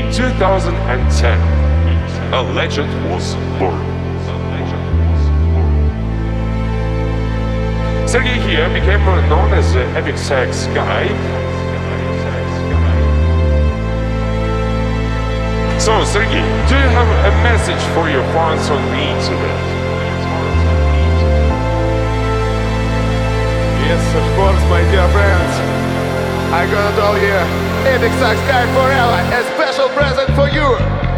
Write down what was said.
2010, a legend was born. Sergey here became known as the Epic Sax guy. So, Sergey, do you have a message for your fans on the internet? Yes, of course, my dear friends. I'm gonna tell you, Epic Sax Guy Forever, special present for you.